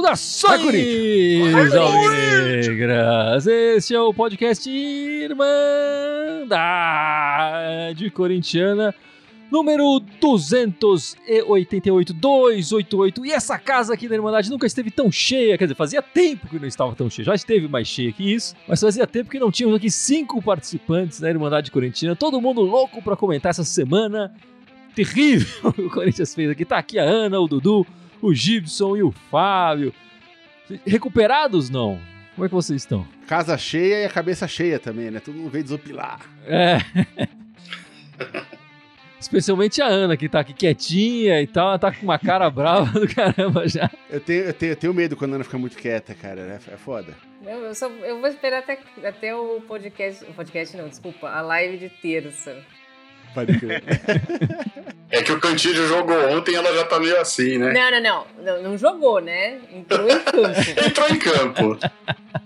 Saudações, alvinegras! Este é o podcast Irmandade Corintiana, número 288, 288. E essa casa aqui da Irmandade nunca esteve tão cheia, quer dizer, fazia tempo que não estava tão cheia, já esteve mais cheia que isso, mas fazia tempo que não tínhamos aqui cinco participantes da Irmandade Corintiana, todo mundo louco para comentar essa semana terrível que o Corinthians fez aqui. Tá aqui a Ana, o Dudu, o Gibson e o Fábio. Recuperados, não? Como é que vocês estão? Casa cheia e a cabeça cheia também, né? Todo mundo veio desopilar. É. Especialmente a Ana, que tá aqui quietinha e tal, ela tá com uma cara brava do caramba já. Eu tenho, eu tenho, eu tenho medo quando a Ana fica muito quieta, cara. É, é foda. Não, eu, só, eu vou esperar até, até o podcast. O podcast não, desculpa, a live de terça. Pode crer. É que o Cantilho jogou ontem ela já tá meio assim, né? Não, não, não, não. Não jogou, né? Entrou em campo. Entrou em campo.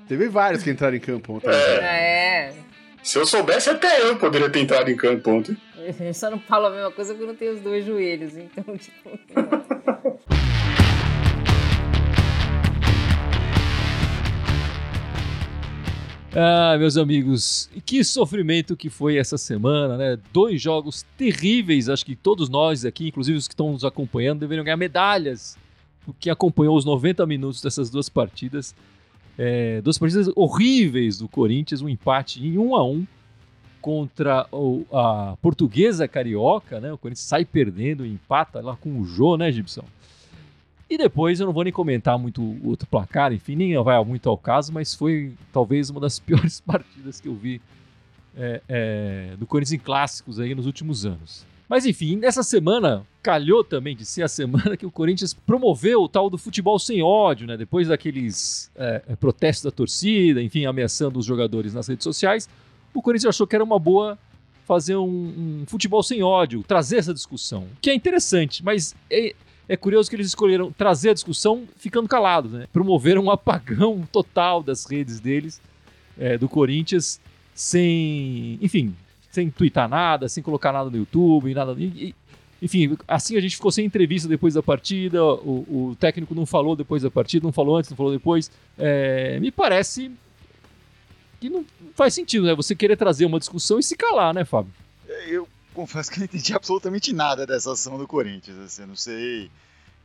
Teve vários que entraram em campo ontem. É. Se eu soubesse, até eu poderia ter entrado em campo ontem. Eu só não falo a mesma coisa porque eu não tenho os dois joelhos, então, tipo. Ah, meus amigos, que sofrimento que foi essa semana, né? Dois jogos terríveis, acho que todos nós aqui, inclusive os que estão nos acompanhando, deveriam ganhar medalhas, porque acompanhou os 90 minutos dessas duas partidas. É, duas partidas horríveis do Corinthians, um empate em 1 a 1 contra o- a portuguesa carioca, né? O Corinthians sai perdendo, empata lá com o Jô, né, Gibson? E depois eu não vou nem comentar muito o outro placar, enfim, nem vai muito ao caso, mas foi talvez uma das piores partidas que eu vi é, é, do Corinthians em clássicos aí nos últimos anos. Mas enfim, nessa semana, calhou também de ser a semana que o Corinthians promoveu o tal do futebol sem ódio, né? Depois daqueles é, é, protestos da torcida, enfim, ameaçando os jogadores nas redes sociais, o Corinthians achou que era uma boa fazer um, um futebol sem ódio, trazer essa discussão, que é interessante, mas é, é curioso que eles escolheram trazer a discussão ficando calados, né? Promoveram um apagão total das redes deles, é, do Corinthians, sem, enfim, sem twittar nada, sem colocar nada no YouTube, nada. e- enfim, assim a gente ficou sem entrevista depois da partida. O, o técnico não falou depois da partida, não falou antes, não falou depois. É, me parece que não faz sentido, né? Você querer trazer uma discussão e se calar, né, Fábio? Eu confesso que não entendi absolutamente nada dessa ação do Corinthians. Assim, eu não sei.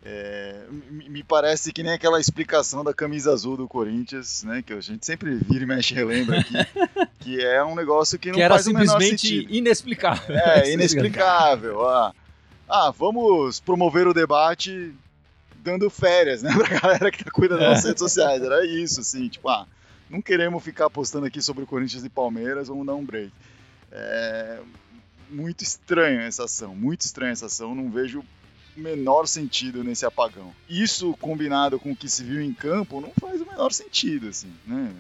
é, me parece que nem aquela explicação da camisa azul do Corinthians, né? Que a gente sempre vira e mexe e relembra aqui. que é um negócio que não que era faz o menor simplesmente sentido. inexplicável. É, inexplicável. Ah, ah, vamos promover o debate dando férias, né, pra galera que tá cuidando das É. redes sociais. Era isso, assim, tipo, ah, não queremos ficar postando aqui sobre o Corinthians e Palmeiras, vamos dar um break. É muito estranho essa ação, muito estranha essa ação, não vejo o menor sentido nesse apagão. Isso combinado com o que se viu em campo não faz o menor sentido, assim, né?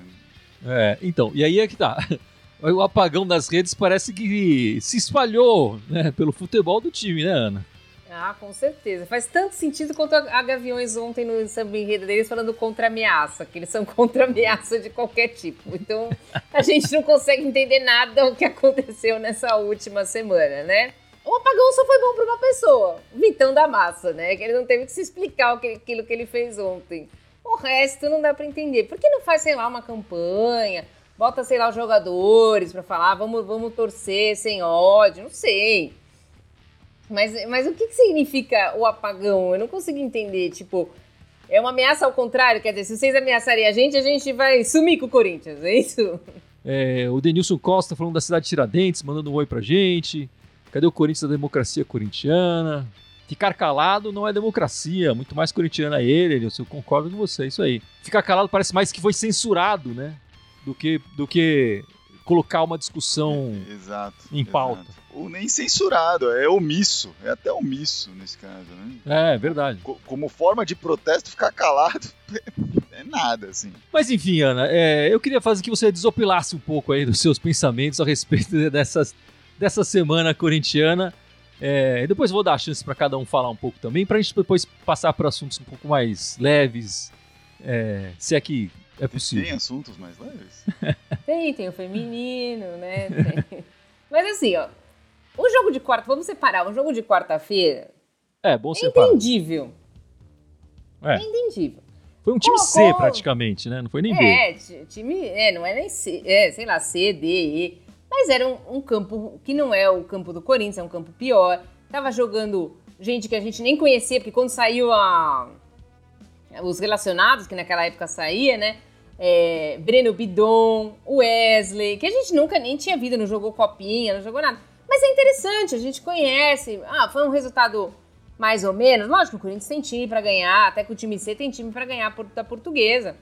É, então, e aí é que tá. O apagão das redes parece que se espalhou né, pelo futebol do time, né, Ana? Ah, com certeza. Faz tanto sentido quanto a Gaviões ontem no samba enredo deles falando contra ameaça, que eles são contra ameaça de qualquer tipo. Então, a gente não consegue entender nada o que aconteceu nessa última semana, né? O apagão só foi bom para uma pessoa, o Vitão da Massa, né? Que ele não teve que se explicar aquilo que ele fez ontem. O resto não dá para entender. Por que não faz, sei lá, uma campanha? Bota, sei lá, os jogadores para falar, vamos, vamos torcer sem ódio, não sei. Mas, mas o que, que significa o apagão? Eu não consigo entender. Tipo, é uma ameaça ao contrário? Quer dizer, se vocês ameaçarem a gente, a gente vai sumir com o Corinthians, é isso? É, o Denilson Costa falando da cidade de Tiradentes, mandando um oi pra gente. Cadê o Corinthians da democracia corintiana? Ficar calado não é democracia, muito mais corintiana é ele, Denilson, eu concordo com você, é isso aí. Ficar calado parece mais que foi censurado, né? Do que, do que colocar uma discussão Exato. em pauta. exato. Ou nem censurado, é omisso, é até omisso nesse caso, né? É, verdade. Co- como forma de protesto, ficar calado é nada, assim. Mas enfim, Ana, é, eu queria fazer que você desopilasse um pouco aí dos seus pensamentos a respeito dessas, dessa semana corintiana. É, e depois eu vou dar a chance para cada um falar um pouco também, para a gente depois passar para assuntos um pouco mais leves, é, se é que é Tem possível. assuntos mais leves? Tem, tem o feminino, né? Tem. Mas assim, ó, o jogo de quarta, vamos separar, o jogo de quarta-feira É, bom é separar. entendível. É. É entendível. Foi um time C Colocou- praticamente, né? Não foi nem B. É, ti- time, é, não é nem C, é, sei lá, C, D, E. Mas era um, um campo que não é o campo do Corinthians, é um campo pior. Tava jogando gente que a gente nem conhecia, porque quando saiu a, os relacionados, que naquela época saía, né? É, Breno Bidon, Wesley, que a gente nunca nem tinha visto, não jogou copinha, não jogou nada. Mas é interessante, a gente conhece. Ah, foi um resultado mais ou menos. Lógico o Corinthians tem time pra ganhar, até que o time C tem time pra ganhar da portuguesa.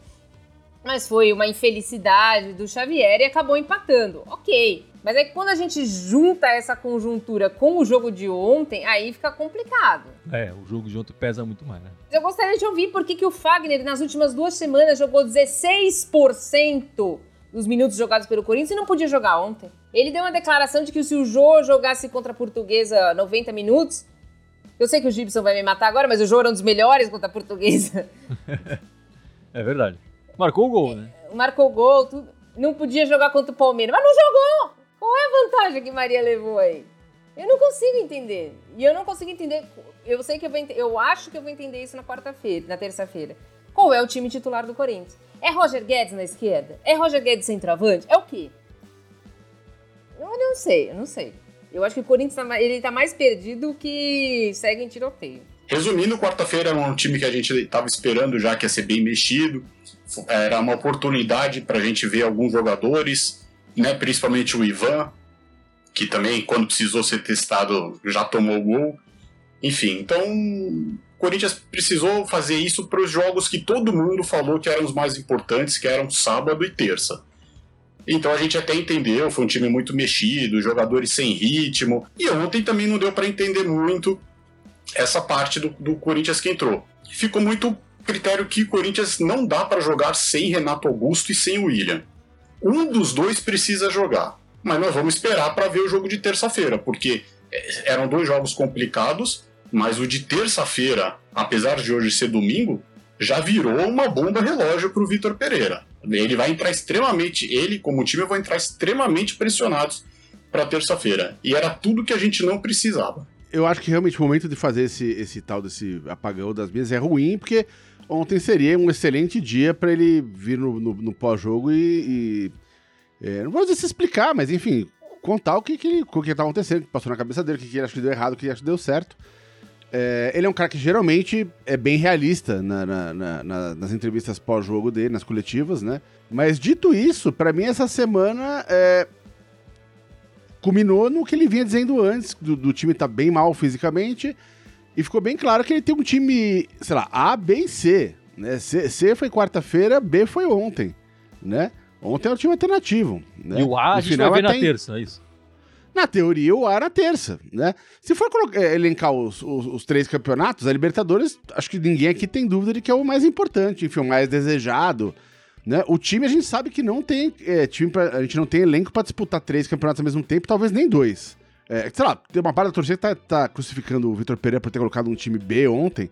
Mas foi uma infelicidade do Xavier e acabou empatando. Ok. Mas é que quando a gente junta essa conjuntura com o jogo de ontem, aí fica complicado. É, o jogo de ontem pesa muito mais, né? Eu gostaria de ouvir por que, que o Fagner, nas últimas duas semanas, jogou 16% dos minutos jogados pelo Corinthians e não podia jogar ontem. Ele deu uma declaração de que se o Jô jogasse contra a Portuguesa 90 minutos. Eu sei que o Gibson vai me matar agora, mas o Jô era um dos melhores contra a Portuguesa. É verdade. Marcou o gol, né? Marcou gol, tudo. Não podia jogar contra o Palmeiras. Mas não jogou! Vantagem que Maria levou aí? Eu não consigo entender. E eu não consigo entender. Eu sei que eu vou Eu acho que eu vou entender isso na quarta-feira, na terça-feira. Qual é o time titular do Corinthians? É Roger Guedes na esquerda? É Roger Guedes centroavante? É o quê? Eu não sei, eu não sei. Eu acho que o Corinthians tá, ele tá mais perdido que segue em tiroteio. Resumindo, quarta-feira era um time que a gente estava esperando já que ia ser bem mexido. Era uma oportunidade para a gente ver alguns jogadores, né, principalmente o Ivan, que também, quando precisou ser testado, já tomou gol. Enfim, então o Corinthians precisou fazer isso para os jogos que todo mundo falou que eram os mais importantes, que eram sábado e terça. Então a gente até entendeu, foi um time muito mexido, jogadores sem ritmo. E ontem também não deu para entender muito essa parte do, do Corinthians que entrou. Ficou muito critério que o Corinthians não dá para jogar sem Renato Augusto e sem William. Um dos dois precisa jogar, mas nós vamos esperar para ver o jogo de terça-feira, porque eh, eram dois jogos complicados, mas o de terça-feira, apesar de hoje ser domingo, já virou uma bomba relógio para o Vitor Pereira. Ele vai entrar extremamente, ele como time vai entrar extremamente pressionados para terça-feira. E era tudo que a gente não precisava. Eu acho que realmente o momento de fazer esse, esse tal desse apagão das mesas é ruim, porque ontem seria um excelente dia para ele vir no, no- no pós-jogo e. e, é, não vou dizer se explicar, mas enfim, contar o que, que, o que tá acontecendo, o que passou na cabeça dele, o que, que ele acha que deu errado, o que ele acha que deu certo. É, ele é um cara que geralmente é bem realista na- na- na- na- nas entrevistas pós-jogo dele, nas coletivas, né? Mas dito isso, pra mim essa semana é, culminou no que ele vinha dizendo antes, do, do time tá bem mal fisicamente, e ficou bem claro que ele tem um time, sei lá, A, B e C. Né? C, C foi quarta-feira, B foi ontem, né? Ontem é o time alternativo. Né? E o A a No gente vai ver na em- terça, é isso. na teoria, o A era terça, né? Se for colocar- eh, elencar os, os- os três campeonatos, a Libertadores, acho que ninguém aqui tem dúvida de que é o mais importante, enfim, o mais desejado, né? O time, a gente sabe que não tem eh, time pra- a gente não tem elenco pra disputar três campeonatos ao mesmo tempo, talvez nem dois. Eh, sei lá, tem uma parte da torcida que tá, tá crucificando o Vitor Pereira por ter colocado um time B ontem.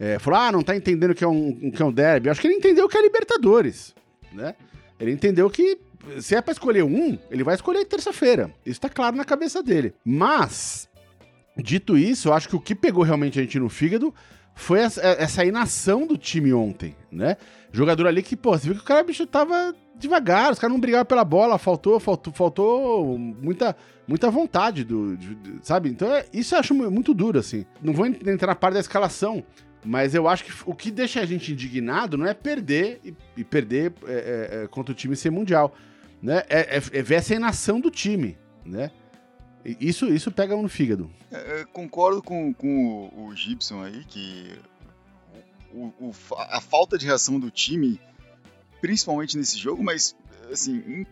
Eh, falou, ah, não tá entendendo que é um, que é um derby. Acho que ele entendeu que é Libertadores, né? Ele entendeu que se é pra escolher um, ele vai escolher terça-feira. Isso tá claro na cabeça dele. Mas, dito isso, eu acho que o que pegou realmente a gente no fígado foi essa, essa inação do time ontem, né? Jogador ali que, pô, você viu que o cara, bicho, tava devagar, os caras não brigavam pela bola, faltou, faltou, faltou muita, muita vontade do, de- de- sabe? Então, é- isso eu acho mu- muito duro, assim. Não vou en- entrar na parte da escalação, mas eu acho que o que deixa a gente indignado não é perder e, e perder é, é, é, contra o time ser mundial, né? É, é- é ver essa inação do time, né? Isso, isso pega no fígado. É, concordo com, com o, o Gibson aí, que o- o a falta de reação do time, principalmente nesse jogo, mas assim, em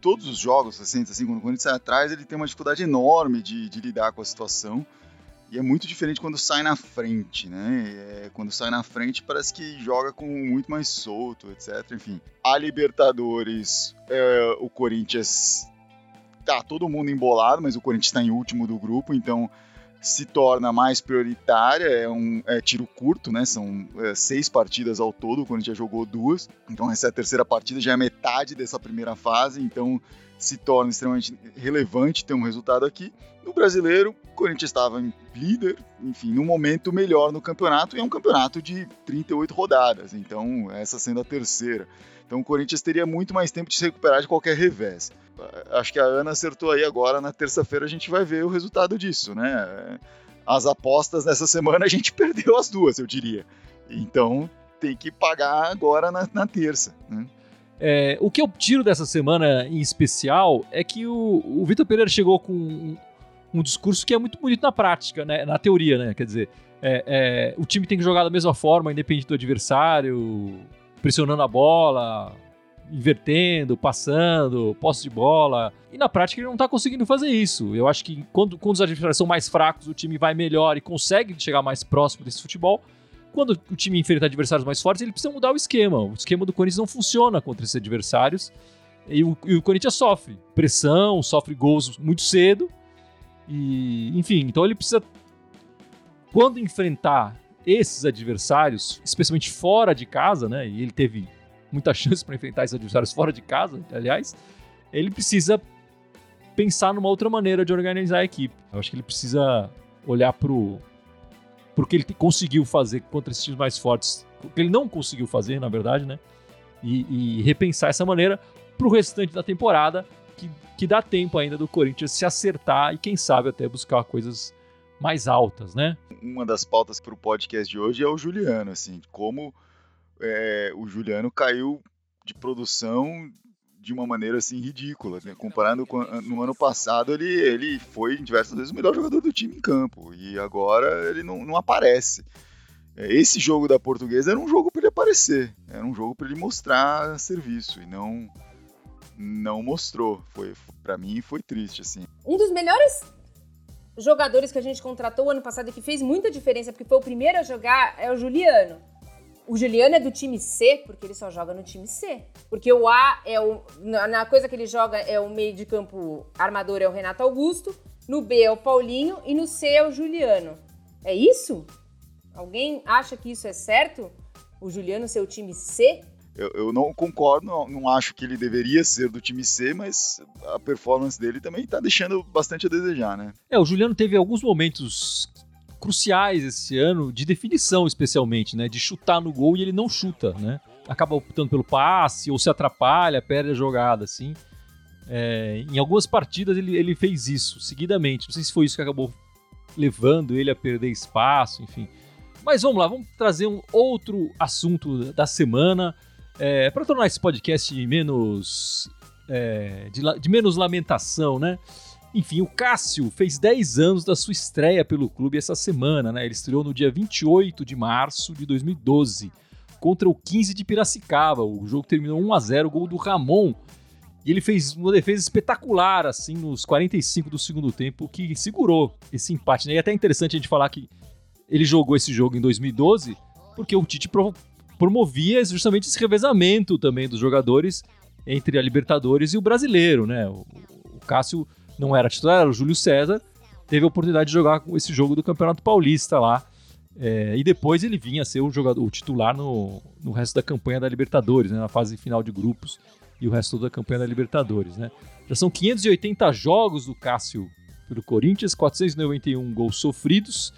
todos os jogos recentes, assim, quando Corinthians sai atrás, ele tem uma dificuldade enorme de, de lidar com a situação. E é muito diferente quando sai na frente, né? É, quando sai na frente parece que joga com muito mais solto, etc. Enfim, a Libertadores, é, o Corinthians tá todo mundo embolado, mas o Corinthians está em último do grupo, então se torna mais prioritária, é um é tiro curto, né? São é, seis partidas ao todo, a gente já jogou duas. Então essa é a terceira partida, já é metade dessa primeira fase, então se torna extremamente relevante ter um resultado aqui. No brasileiro, o Corinthians estava em líder, enfim, num momento melhor no campeonato, e é um campeonato de 38 rodadas, então essa sendo a terceira. Então o Corinthians teria muito mais tempo de se recuperar de qualquer revés. Acho que a Ana acertou aí agora, na terça-feira a gente vai ver o resultado disso, né? As apostas nessa semana a gente perdeu as duas, eu diria. Então tem que pagar agora na, na terça. Né? É, o que eu tiro dessa semana em especial é que o, o Vitor Pereira chegou com um, um, discurso que é muito bonito na prática, né? na teoria, né? Quer dizer, é, é, o time tem que jogar da mesma forma, independente do adversário, pressionando a bola, invertendo, passando, posse de bola. E na prática ele não está conseguindo fazer isso. Eu acho que quando, quando os adversários são mais fracos, o time vai melhor e consegue chegar mais próximo desse futebol. Quando o time enfrenta adversários mais fortes, ele precisa mudar o esquema. O esquema do Corinthians não funciona contra esses adversários. E o, e o Corinthians sofre pressão, sofre gols muito cedo. E, enfim, então ele precisa. Quando enfrentar esses adversários, especialmente fora de casa, né? E ele teve muita chance para enfrentar esses adversários fora de casa, aliás, ele precisa pensar numa outra maneira de organizar a equipe. Eu acho que ele precisa olhar pro porque ele conseguiu fazer contra esses times mais fortes, que ele não conseguiu fazer, na verdade, né? E, e repensar essa maneira para o restante da temporada, que, que dá tempo ainda do Corinthians se acertar e, quem sabe, até buscar coisas mais altas, né? Uma das pautas para o podcast de hoje é o Juliano, assim, como é, o Juliano caiu de produção de uma maneira assim ridícula, né? comparando com no ano passado ele, ele foi diversas vezes o melhor jogador do time em campo e agora ele não, não aparece. É, esse jogo da Portuguesa era um jogo para ele aparecer, era um jogo para ele mostrar serviço e não não mostrou. Foi para mim foi triste assim. Um dos melhores jogadores que a gente contratou ano passado e que fez muita diferença porque foi o primeiro a jogar é o Juliano. O Juliano é do time C, porque ele só joga no time C. Porque o A é o. Na coisa que ele joga é o meio de campo armador é o Renato Augusto, no B é o Paulinho e no C é o Juliano. É isso? Alguém acha que isso é certo? O Juliano ser o time C? Eu, eu não concordo, não, não, acho que ele deveria ser do time C, mas a performance dele também tá deixando bastante a desejar, né? É, o Juliano teve alguns momentos cruciais esse ano, de definição especialmente, né? De chutar no gol e ele não chuta, né? Acaba optando pelo passe ou se atrapalha, perde a jogada, assim. É, em algumas partidas ele, ele fez isso seguidamente. Não sei se foi isso que acabou levando ele a perder espaço, enfim. Mas vamos lá, vamos trazer um outro assunto da semana é, para tornar esse podcast menos é, de, de menos lamentação, né? Enfim, o Cássio fez 10 anos da sua estreia pelo clube essa semana, né? Ele estreou no dia 28 de março de 2012 contra o 15 de Piracicaba. O jogo terminou 1 a 0, gol do Ramon. E ele fez uma defesa espetacular, assim, nos 45 do segundo tempo, que segurou esse empate. Né? E é até interessante a gente falar que ele jogou esse jogo em 2012, porque o Tite promovia justamente esse revezamento também dos jogadores entre a Libertadores e o brasileiro, né? O, o Cássio não era titular, era o Júlio César, teve a oportunidade de jogar esse jogo do Campeonato Paulista lá. É, e depois ele vinha a ser o jogador, o titular no, no resto da campanha da Libertadores, né, na fase final de grupos e o resto da campanha da Libertadores. Né. Já são 580 jogos do Cássio pelo Corinthians, 491 gols sofridos.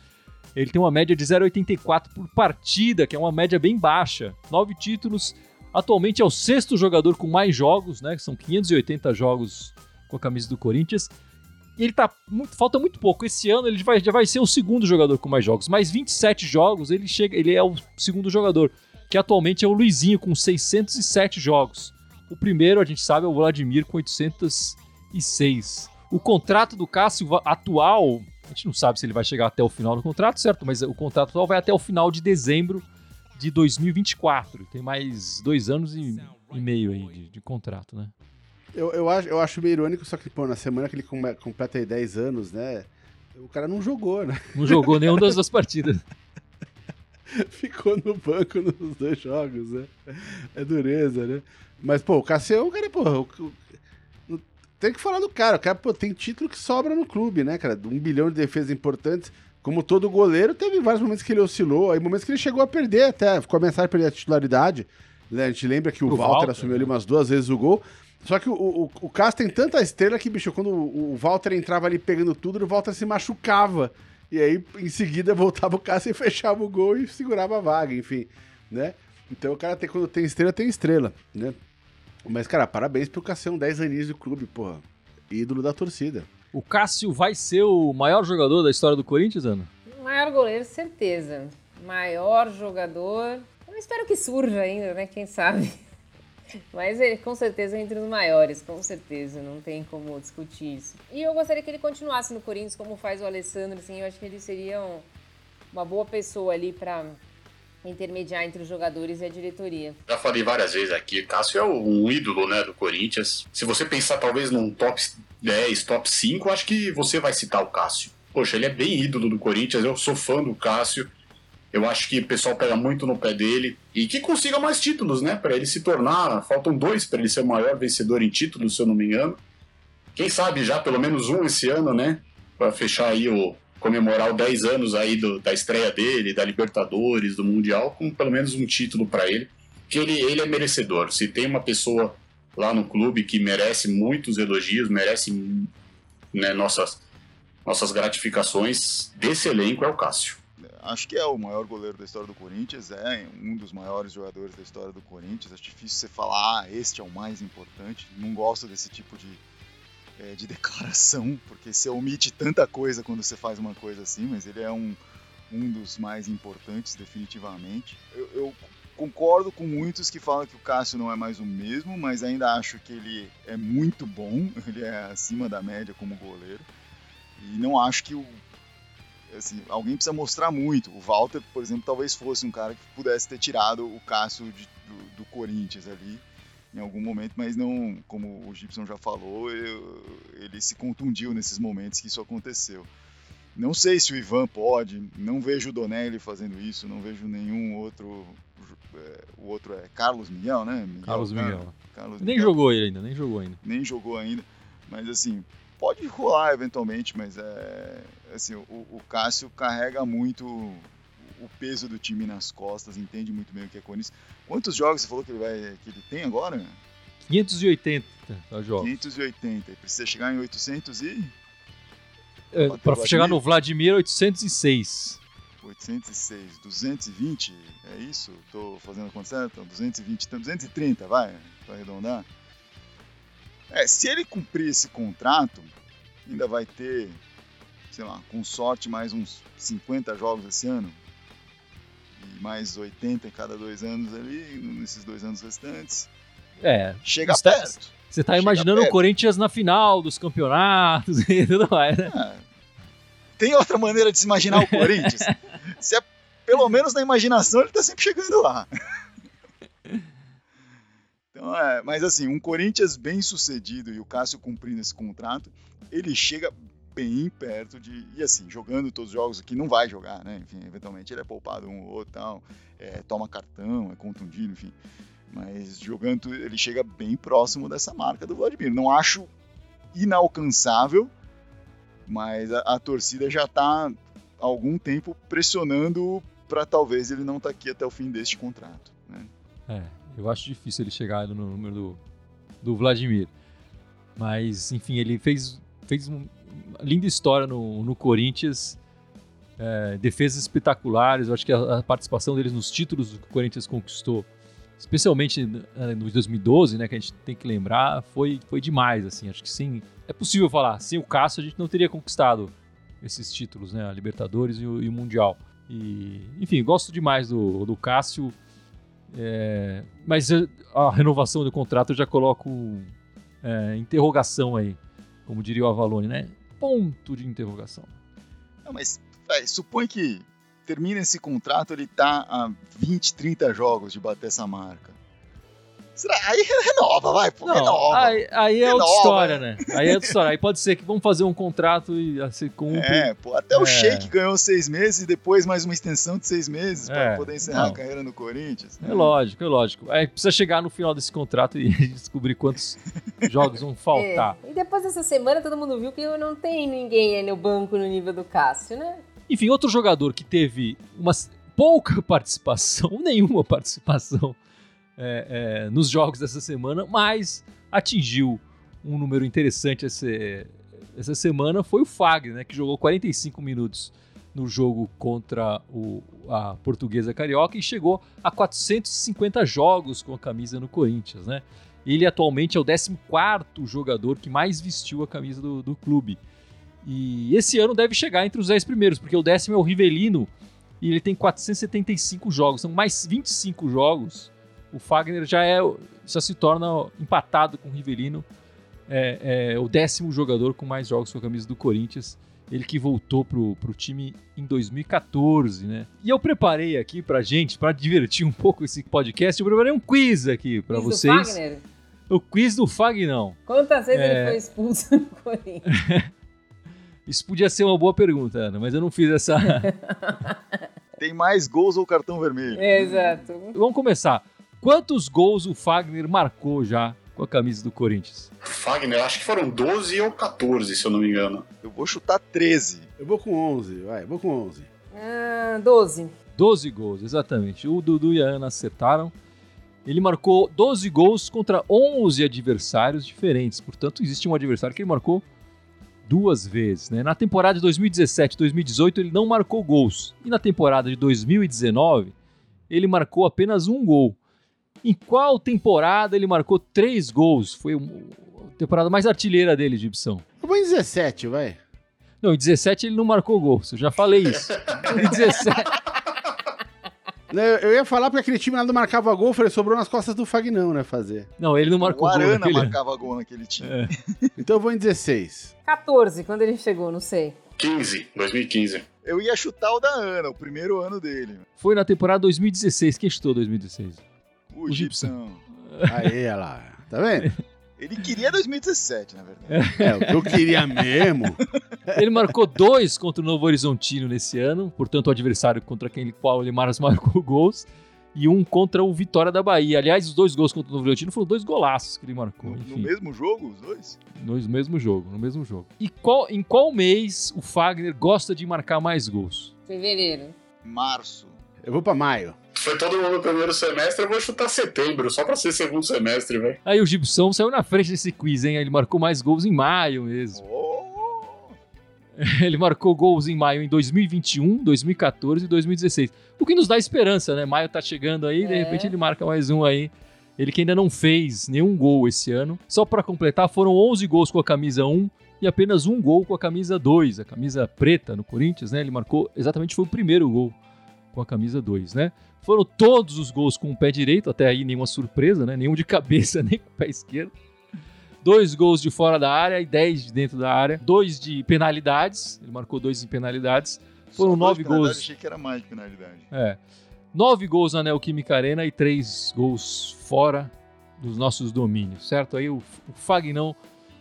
Ele tem uma média de 0,84 por partida, que é uma média bem baixa. Nove títulos. Atualmente é o sexto jogador com mais jogos, né? São 580 jogos com a camisa do Corinthians. E ele tá. Muito, falta muito pouco. Esse ano ele vai, já vai ser o segundo jogador com mais jogos. Mais 27 jogos, ele chega. Ele é o segundo jogador. Que atualmente é o Luizinho, com 607 jogos. O primeiro, a gente sabe, é o Vladimir com 806. O contrato do Cássio atual, a gente não sabe se ele vai chegar até o final do contrato, certo? Mas o contrato atual vai até o final de dezembro de 2024. Tem mais dois anos e, e meio aí de, de contrato, né? Eu, eu, acho, eu acho meio irônico, só que, pô, na semana que ele completa aí 10 anos, né? O cara não jogou, né? Não jogou nenhuma das duas partidas. Ficou no banco nos dois jogos, né? É dureza, né? Mas, pô, o Cassião, o cara, pô, tem que falar do cara. O cara, pô, tem título que sobra no clube, né, cara? Um bilhão de defesas importantes. Como todo goleiro, teve vários momentos que ele oscilou, aí momentos que ele chegou a perder até, ameaçado de perder a titularidade. Né? A gente lembra que o, Walter, Walter, assumiu ali né? umas duas vezes o gol. Só que o, o, o Cássio tem tanta estrela que, bicho, quando o, o Walter entrava ali pegando tudo, o Walter se machucava. E aí, em seguida, voltava o Cássio e fechava o gol e segurava a vaga, enfim, né? Então o cara tem, quando tem estrela, tem estrela, né? Mas, cara, parabéns pro Cassião, 10 aninhos do clube, porra. Ídolo da torcida. O Cássio vai ser o maior jogador da história do Corinthians, Ana? Maior goleiro, certeza. Maior jogador. Eu espero que surja ainda, né? Quem sabe. Mas ele com certeza é entre os maiores, com certeza, não tem como discutir isso. E eu gostaria que ele continuasse no Corinthians, como faz o Alessandro, assim, eu acho que ele seria um, uma boa pessoa ali para intermediar entre os jogadores e a diretoria. Já falei várias vezes aqui, Cássio é um ídolo né, do Corinthians. Se você pensar talvez num top 10, top 5, acho que você vai citar o Cássio. Poxa, ele é bem ídolo do Corinthians, eu sou fã do Cássio. Eu acho que o pessoal pega muito no pé dele e que consiga mais títulos, né? Para ele se tornar. Faltam dois para ele ser o maior vencedor em títulos, se eu não me engano. Quem sabe já pelo menos um esse ano, né? Para fechar aí o, comemorar os 10 anos aí do, da estreia dele, da Libertadores, do Mundial, com pelo menos um título para ele, que ele, ele é merecedor. Se tem uma pessoa lá no clube que merece muitos elogios, merece né, nossas, nossas gratificações, desse elenco é o Cássio. Acho que é o maior goleiro da história do Corinthians, é um dos maiores jogadores da história do Corinthians. Acho difícil você falar, ah, este é o mais importante. Não gosto desse tipo de, é, de declaração, porque você omite tanta coisa quando você faz uma coisa assim, mas ele é um, um dos mais importantes, definitivamente. Eu, eu, concordo com muitos que falam que o Cássio não é mais o mesmo, mas ainda acho que ele é muito bom, ele é acima da média como goleiro. E não acho que o. Assim, alguém precisa mostrar muito. O Walter, por exemplo, talvez fosse um cara que pudesse ter tirado o Cássio de, do, do Corinthians ali em algum momento, mas não, como o Gibson já falou, eu, ele se contundiu nesses momentos que isso aconteceu. Não sei se o Ivan pode, não vejo o Donelli fazendo isso, não vejo nenhum outro. É, o outro é Carlos Miguel, né? Miguel, Carlos Miguel. Carlos nem Miguel. jogou ele ainda, nem jogou ainda. Nem jogou ainda, mas assim, pode rolar eventualmente, mas é. Assim, o, o Cássio carrega muito o peso do time nas costas, entende muito bem o que é Corinthians. Quantos jogos você falou que ele, vai, que ele tem agora? 580 jogos. 580. Precisa chegar em 800 e. É, para chegar no Vladimir, 806. 806, 220, é isso? Tô fazendo a conta certa? 220, 230, vai, para arredondar. É, se ele cumprir esse contrato, ainda vai ter, sei lá, com sorte, mais uns 50 jogos esse ano e mais 80 em cada dois anos ali, nesses dois anos restantes. É. Chega está, perto. Você está imaginando perto. o Corinthians na final dos campeonatos e tudo mais, né? É. Tem outra maneira de se imaginar o Corinthians? se é, pelo menos na imaginação ele está sempre chegando lá. Então, é, mas assim, um Corinthians bem sucedido e o Cássio cumprindo esse contrato, ele chega bem perto de. E assim, jogando todos os jogos aqui, não vai jogar, né? Enfim, eventualmente ele é poupado um ou tal, é, toma cartão, é contundido, enfim. Mas jogando, ele chega bem próximo dessa marca do Vladimir. Não acho inalcançável, mas a, a torcida já está há algum tempo pressionando para talvez ele não estar tá aqui até o fim deste contrato. Né? É, eu acho difícil ele chegar no número do, do Vladimir. Mas, enfim, ele fez, fez um, linda história no, no Corinthians. É, defesas espetaculares. Eu acho que a, a, participação deles nos títulos que o Corinthians conquistou, especialmente é, no 2012, né, que a gente tem que lembrar, foi, foi demais. Assim, acho que sim, é possível falar. Sem o Cássio a gente não teria conquistado esses títulos, né, a Libertadores e o, e o Mundial. E, enfim, gosto demais do, do Cássio. É, mas a renovação do contrato eu já coloco é, interrogação aí, como diria o Avalone, né? ponto de interrogação. Não, mas véio, supõe que termina esse contrato, ele tá a 20, 30 jogos de bater essa marca. Aí renova, vai, pô, Não, renova. aí, aí é outra Renova. história, né? Aí é outra história. Aí pode ser que vamos fazer um contrato e assim, cumpre. É, pô, até o É. Sheik ganhou seis meses e depois mais uma extensão de seis meses pra É, poder encerrar não. a carreira no Corinthians. É lógico, é lógico. Aí precisa chegar no final desse contrato e descobrir quantos jogos vão faltar. É. E depois dessa semana todo mundo viu que não tem ninguém aí no banco no nível do Cássio, né? Enfim, outro jogador que teve uma pouca participação, ou nenhuma participação é, é, nos jogos dessa semana, mas atingiu um número interessante esse- essa semana foi o Fagner, né, que jogou 45 minutos no jogo contra o- a Portuguesa Carioca e chegou a 450 jogos com a camisa no Corinthians. Né? Ele atualmente é o 14º jogador que mais vestiu a camisa do, do clube. E esse ano deve chegar entre os 10 primeiros, porque o décimo é o Rivelino e ele tem 475 jogos. São mais 25 jogos. O Fagner já é já se torna empatado com o Rivelino. É, é o décimo jogador com mais jogos com a camisa do Corinthians. Ele que voltou pro, pro time em 2014, né? E eu preparei aqui pra gente, pra divertir um pouco esse podcast, eu preparei um quiz aqui pra Quiz do vocês. Fagner? O quiz do Fagnão. Quantas vezes É. ele foi expulso no Corinthians? Isso podia ser uma boa pergunta, Ana, mas eu não fiz essa. Tem mais gols ou cartão vermelho? É, Exato. Vamos começar. Quantos gols o Fagner marcou já com a camisa do Corinthians? Fagner, acho que foram 12 ou 14, se eu não me engano. Eu vou chutar 13. Eu vou com 11, vai, eu vou com 11. Ah, 12. 12 gols, exatamente. O Dudu e a Ana acertaram. Ele marcou 12 gols contra 11 adversários diferentes. Portanto, existe um adversário que ele marcou duas vezes. Né? Na temporada de 2017 2018, ele não marcou gols. E na temporada de 2019, ele marcou apenas um gol. Em qual temporada ele marcou três gols? Foi a temporada mais artilheira dele, Gibson. Eu vou em 17, vai. Não, em 17 ele não marcou gol. Eu já falei isso. Em 17. Né, Eu, ia falar porque aquele time lá não marcava gol, eu falei, sobrou nas costas do Fagnão, né, fazer. Não, ele não marcou o gol. Arana naquele ano. marcava gol naquele time. É. Então eu vou em 16. 14, quando ele chegou, não sei. 15, 2015. Eu ia chutar o da Ana, o primeiro ano dele. Foi na temporada 2016. Quem chutou 2016? O, O Gibson. Aí, olha lá. Tá vendo? Ele queria 2017, na verdade. É, o que eu queria mesmo. Ele marcou dois contra o Novo Horizontino nesse ano, portanto, o adversário contra quem qual ele mais marcou gols, e um contra o Vitória da Bahia. Aliás, os dois gols contra o Novo Horizontino foram dois golaços que ele marcou. No, no mesmo jogo, os dois? no mesmo jogo, no mesmo jogo. E qual, em qual mês o Fagner gosta de marcar mais gols? Fevereiro. Março. Eu vou pra maio. Foi todo mundo no primeiro semestre, eu vou chutar setembro, só pra ser segundo semestre, velho. Aí o Gibson saiu na frente desse quiz, hein? Ele marcou mais gols em maio mesmo. Oh, Ele marcou gols em maio em 2021, 2014 e 2016. O que nos dá esperança, né? Maio tá chegando aí, de É. repente ele marca mais um aí. Ele que ainda não fez nenhum gol esse ano. Só para completar, foram 11 gols com a camisa 1 e apenas um gol com a camisa 2, a camisa preta no Corinthians, né? Ele marcou, exatamente foi o primeiro gol com a camisa 2, né? Foram todos os gols com o pé direito, até aí nenhuma surpresa, né? Nenhum de cabeça, nem com o pé esquerdo. Dois gols de fora da área e 10 de dentro da área. Dois de penalidades. Ele marcou dois em penalidades. Foram só nove gols. Achei que era mais de penalidade. É. Nove gols na Neoquímica Arena e três gols fora dos nossos domínios, certo? Aí o, o Fagnão,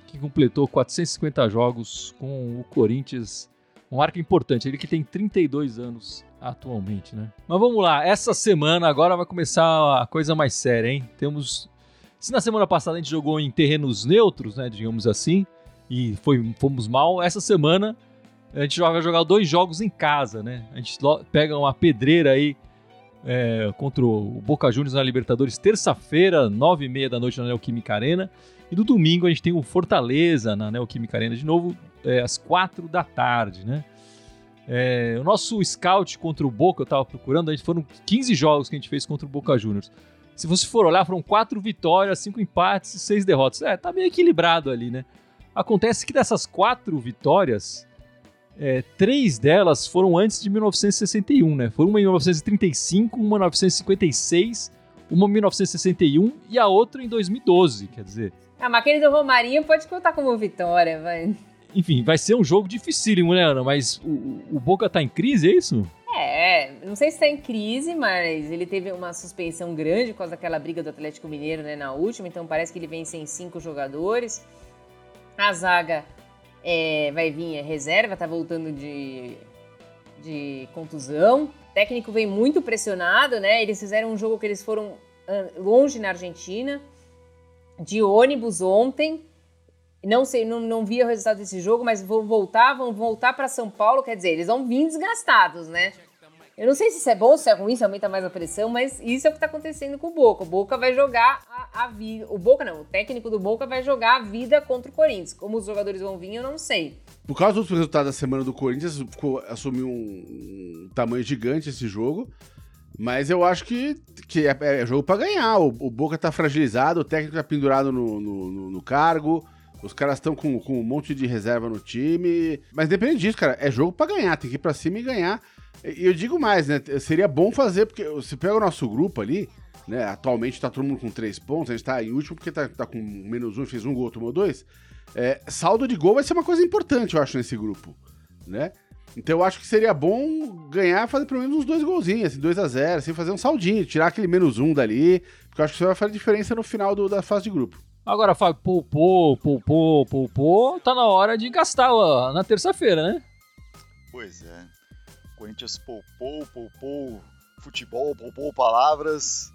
que completou 450 jogos com o Corinthians, uma marca importante. Ele que tem 32 anos atualmente, né? Mas vamos lá, essa semana agora vai começar a coisa mais séria, hein? Temos. Se na semana passada a gente jogou em terrenos neutros, né? Digamos assim, e foi, fomos mal, essa semana a gente vai jogar dois jogos em casa, né? A gente pega uma pedreira aí é, contra o Boca Juniors na Libertadores, terça-feira, nove e meia da noite na Neoquímica Arena. E no domingo a gente tem o Fortaleza na Neoquímica Arena de novo, é, às quatro da tarde, né? É, o nosso scout contra o Boca, eu tava procurando, a gente foram 15 jogos que a gente fez contra o Boca Juniors. Se você for olhar, foram quatro vitórias, cinco empates e seis derrotas. É, tá meio equilibrado ali, né? Acontece que dessas quatro vitórias, é, três delas foram antes de 1961, né? Foi uma em 1935, uma em 1956, uma em 1961 e a outra em 2012, quer dizer. Ah, mas aquele do Romarinho pode contar como vitória, vai. Enfim, vai ser um jogo dificílimo, né, Ana? Mas o, o Boca tá em crise, é isso? É, não sei se está em crise, mas ele teve uma suspensão grande por causa daquela briga do Atlético Mineiro né, na última, então parece que ele vem sem cinco jogadores. A zaga é, vai vir é reserva, tá voltando de, de contusão. O técnico vem muito pressionado, né? Eles fizeram um jogo que eles foram longe na Argentina, de ônibus ontem. Não sei, não, não vi o resultado desse jogo, mas vão voltar, vão voltar para São Paulo, quer dizer, eles vão vir desgastados, né? Eu não sei se isso é bom, se é ruim, se aumenta mais a pressão, mas isso é o que está acontecendo com o Boca. O Boca vai jogar a, a vida. O Boca não, o técnico do Boca vai jogar a vida contra o Corinthians. Como os jogadores vão vir, eu não sei. Por causa dos resultados da semana do Corinthians, assumiu um, tamanho gigante esse jogo. Mas eu acho que, que é, é jogo para ganhar. O, o, Boca tá fragilizado, o técnico tá pendurado no, no, no cargo. Os caras estão com, com um monte de reserva no time. Mas depende disso, cara. É jogo para ganhar. Tem que ir pra cima e ganhar. E eu digo mais, né? Seria bom fazer, porque você pega o nosso grupo ali, né? Atualmente tá todo mundo com três pontos, a gente tá em último porque tá, tá com menos um, fez um gol, tomou dois. É, saldo de gol vai ser uma coisa importante, eu acho, nesse grupo, né? Então eu acho que seria bom ganhar, fazer pelo menos uns dois golzinhos, assim, 2 a 0 assim, fazer um saldinho, tirar aquele menos um dali, porque eu acho que isso vai fazer diferença no final do, da fase de grupo. Agora, Fábio, poupou, poupou, poupou, tá na hora de gastar ó, na terça-feira, né? Pois é. Corinthians poupou, poupou futebol, poupou palavras.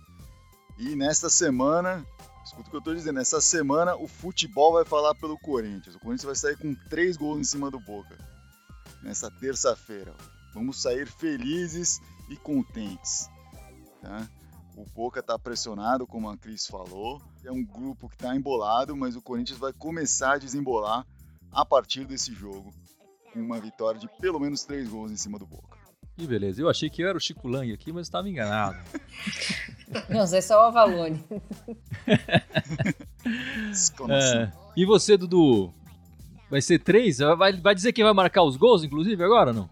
E nesta semana, escuta o que eu tô dizendo, nessa semana o futebol vai falar pelo Corinthians. O Corinthians vai sair com três gols em cima do Boca. Nessa terça-feira. Vamos sair felizes e contentes. Tá? O Boca está pressionado, como a Cris falou. É um grupo que está embolado, mas o Corinthians vai começar a desembolar a partir desse jogo. Com uma vitória de pelo menos três gols em cima do Boca. Que beleza. Eu achei que eu era o Chico Lang aqui, mas estava enganado. Não, é só o Avalone. é. E você, Dudu? Vai ser três? Vai, vai dizer quem vai marcar os gols, inclusive, agora não?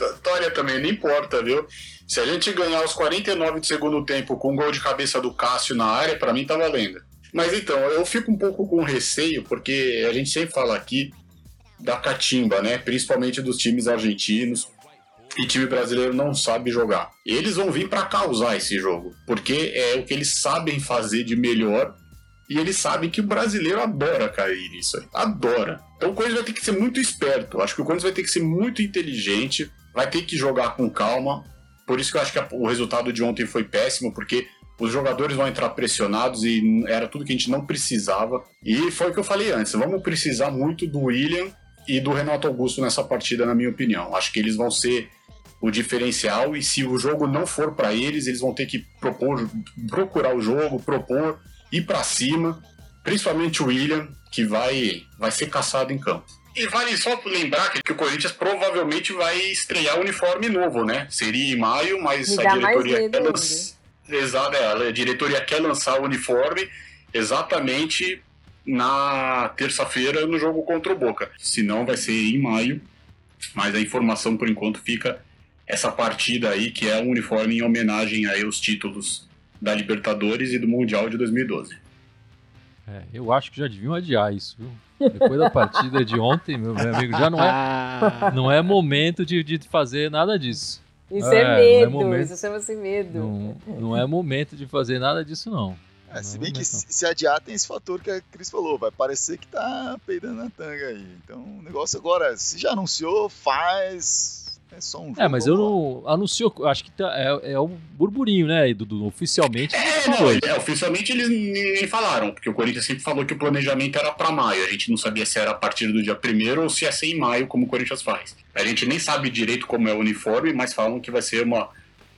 Ah, Tória também, não importa, viu? Se a gente ganhar os 49 de segundo tempo com um gol de cabeça do Cássio na área, para mim tá valendo. Mas então, eu fico um pouco com receio, porque a gente sempre fala aqui da catimba, né? Principalmente dos times argentinos e time brasileiro não sabe jogar. Eles vão vir para causar esse jogo, porque é o que eles sabem fazer de melhor e eles sabem que o brasileiro adora cair nisso aí. Adora. Então o Corinthians vai ter que ser muito esperto. Acho que o Corinthians vai ter que ser muito inteligente, vai ter que jogar com calma. Por isso que eu acho que o resultado de ontem foi péssimo, porque os jogadores vão entrar pressionados e era tudo que a gente não precisava. E foi o que eu falei antes: vamos precisar muito do William e do Renato Augusto nessa partida, na minha opinião. Acho que eles vão ser o diferencial e se o jogo não for para eles, eles vão ter que propor, procurar o jogo, propor, ir para cima, principalmente o William, que vai, vai ser caçado em campo. E vale só lembrar que, o Corinthians provavelmente vai estrear um uniforme novo, né? Seria em maio, mas a diretoria quer lançar, exato, é, a diretoria quer lançar o uniforme exatamente na terça-feira no jogo contra o Boca. Se não, vai ser em maio, mas a informação por enquanto fica essa partida aí, que é um uniforme em homenagem aí aos títulos da Libertadores e do Mundial de 2012. É, eu acho que já deviam adiar isso, viu? Depois da partida de ontem, meu, meu amigo, já não é, não é momento de, de fazer nada disso. Isso é, é medo, é momento, isso chama-se medo. Não, não é momento de fazer nada disso, não. É, se bem que se, se adiar tem esse fator que a Cris falou, vai parecer que tá peidando na tanga aí. Então o negócio agora, se já anunciou, faz, é só um é, jogo. É, mas eu não. Anunciou. Acho que tá, é, é um burburinho, né, Dudu? Oficialmente. É, não, é, oficialmente eles nem falaram, porque o Corinthians sempre falou que o planejamento era para maio. A gente não sabia se era a partir do dia 1 ou se ia ser em maio, como o Corinthians faz. A gente nem sabe direito como é o uniforme, mas falam que vai ser uma,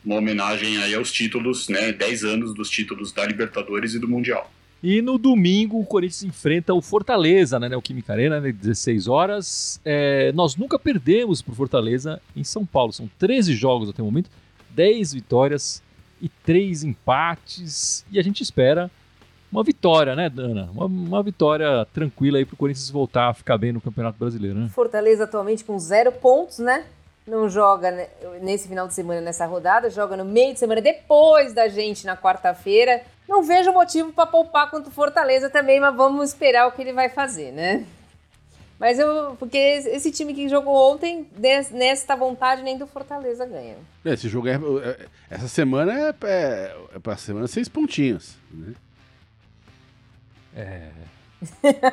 uma homenagem aí aos títulos, né? 10 anos dos títulos da Libertadores e do Mundial. E no domingo o Corinthians enfrenta o Fortaleza, né, Neoquímica Arena, né, 16 horas. É, nós nunca perdemos por Fortaleza em São Paulo. São 13 jogos até o momento, 10 vitórias e 3 empates. E a gente espera uma vitória, né, Dana? Uma, uma vitória tranquila aí para o Corinthians voltar a ficar bem no Campeonato Brasileiro, né? Fortaleza atualmente com zero pontos, né? Não joga nesse final de semana, nessa rodada, joga no meio de semana depois da gente na quarta-feira não vejo motivo para poupar contra o Fortaleza também, mas vamos esperar o que ele vai fazer, né? Mas eu. Porque esse time que jogou ontem, des- nesta vontade, nem do Fortaleza ganha. Esse jogo é. é- Essa semana é, é, é pra semana seis pontinhos. Né?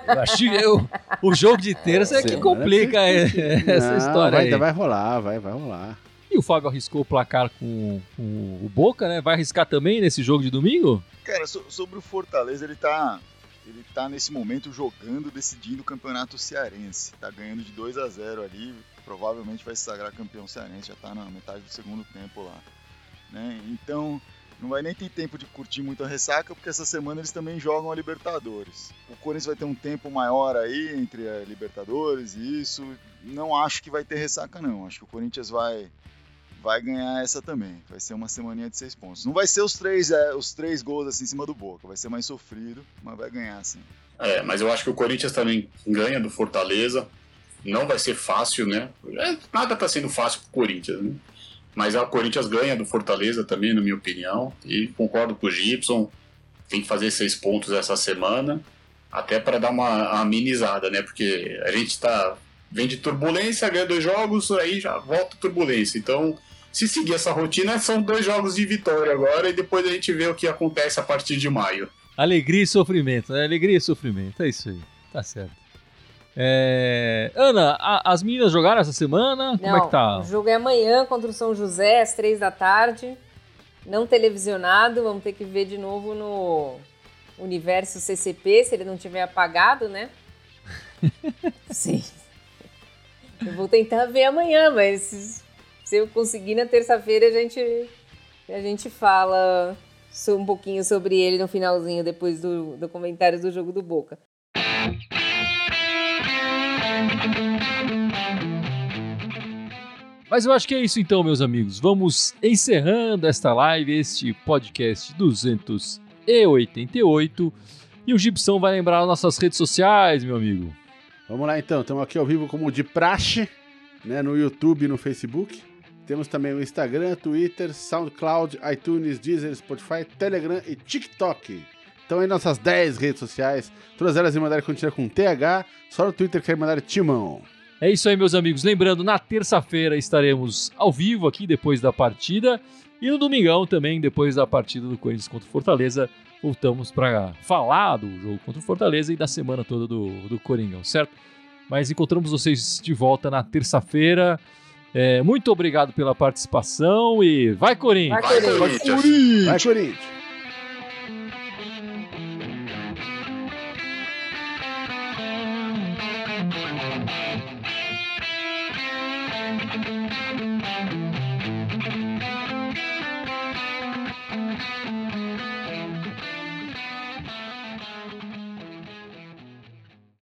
Eu acho que eu- o jogo de terça é que Semana complica é, essa Não, história vai, aí. vai rolar, vai, vai rolar. E o Fábio arriscou o placar com, com o Boca, né? Vai arriscar também nesse jogo de domingo? Cara, so- sobre o Fortaleza, ele tá. Ele tá nesse momento jogando, decidindo o campeonato cearense. Tá ganhando de 2 a 0 ali. Provavelmente vai se sagrar campeão cearense, já tá na metade do segundo tempo lá. Né? Então, não vai nem ter tempo de curtir muito a ressaca, porque essa semana eles também jogam a Libertadores. O Corinthians vai ter um tempo maior aí entre a Libertadores e isso. Não acho que vai ter ressaca, não. Acho que o Corinthians vai vai ganhar essa também. Vai ser uma semaninha de seis pontos. Não vai ser os três, é, os três gols assim em cima do Boca. Vai ser mais sofrido, mas vai ganhar sim. É, mas eu acho que o Corinthians também ganha do Fortaleza. Não vai ser fácil, né? É, nada tá sendo fácil pro Corinthians, né? Mas o Corinthians ganha do Fortaleza também, na minha opinião. E concordo com o Gibson. Tem que fazer seis pontos essa semana. Até para dar uma amenizada, né? Porque a gente tá. Vem de turbulência, ganha dois jogos, aí já volta turbulência. Então, se seguir essa rotina, são dois jogos de vitória agora. E depois a gente vê o que acontece a partir de maio. Alegria e sofrimento, né? Alegria e sofrimento, é isso aí. Tá certo. É, Ana, a- as meninas jogaram essa semana? Como Não, é que tá? O jogo é amanhã contra o São José, às três da tarde. Não televisionado, vamos ter que ver de novo no universo CCP, se ele não tiver apagado, né? Sim. Eu vou tentar ver amanhã, mas se- eu conseguir na terça-feira, a gente, a gente fala um pouquinho sobre ele no finalzinho, depois do, do comentário do jogo do Boca. Mas eu acho que é isso então, meus amigos. Vamos encerrando esta live, este podcast 288. E o Gibson vai lembrar as nossas redes sociais, meu amigo. Vamos lá então, estamos aqui ao vivo como de praxe, né, no YouTube e no Facebook. Temos também o Instagram, Twitter, SoundCloud, iTunes, Deezer, Spotify, Telegram e TikTok. Então aí nossas 10 redes sociais, todas elas em mandar continua com TH, só no Twitter que é mandar Timão. É isso aí, meus amigos. Lembrando, na terça-feira estaremos ao vivo aqui depois da partida. E no domingão também, depois da partida do Corinthians contra o Fortaleza, voltamos para falar do jogo contra o Fortaleza e da semana toda do, do Coringão, certo? Mas encontramos vocês de volta na terça-feira. É, muito obrigado pela participação e vai, Corinthians! Vai, Vai, Corinthians. Corinthians! Vai, Corinthians!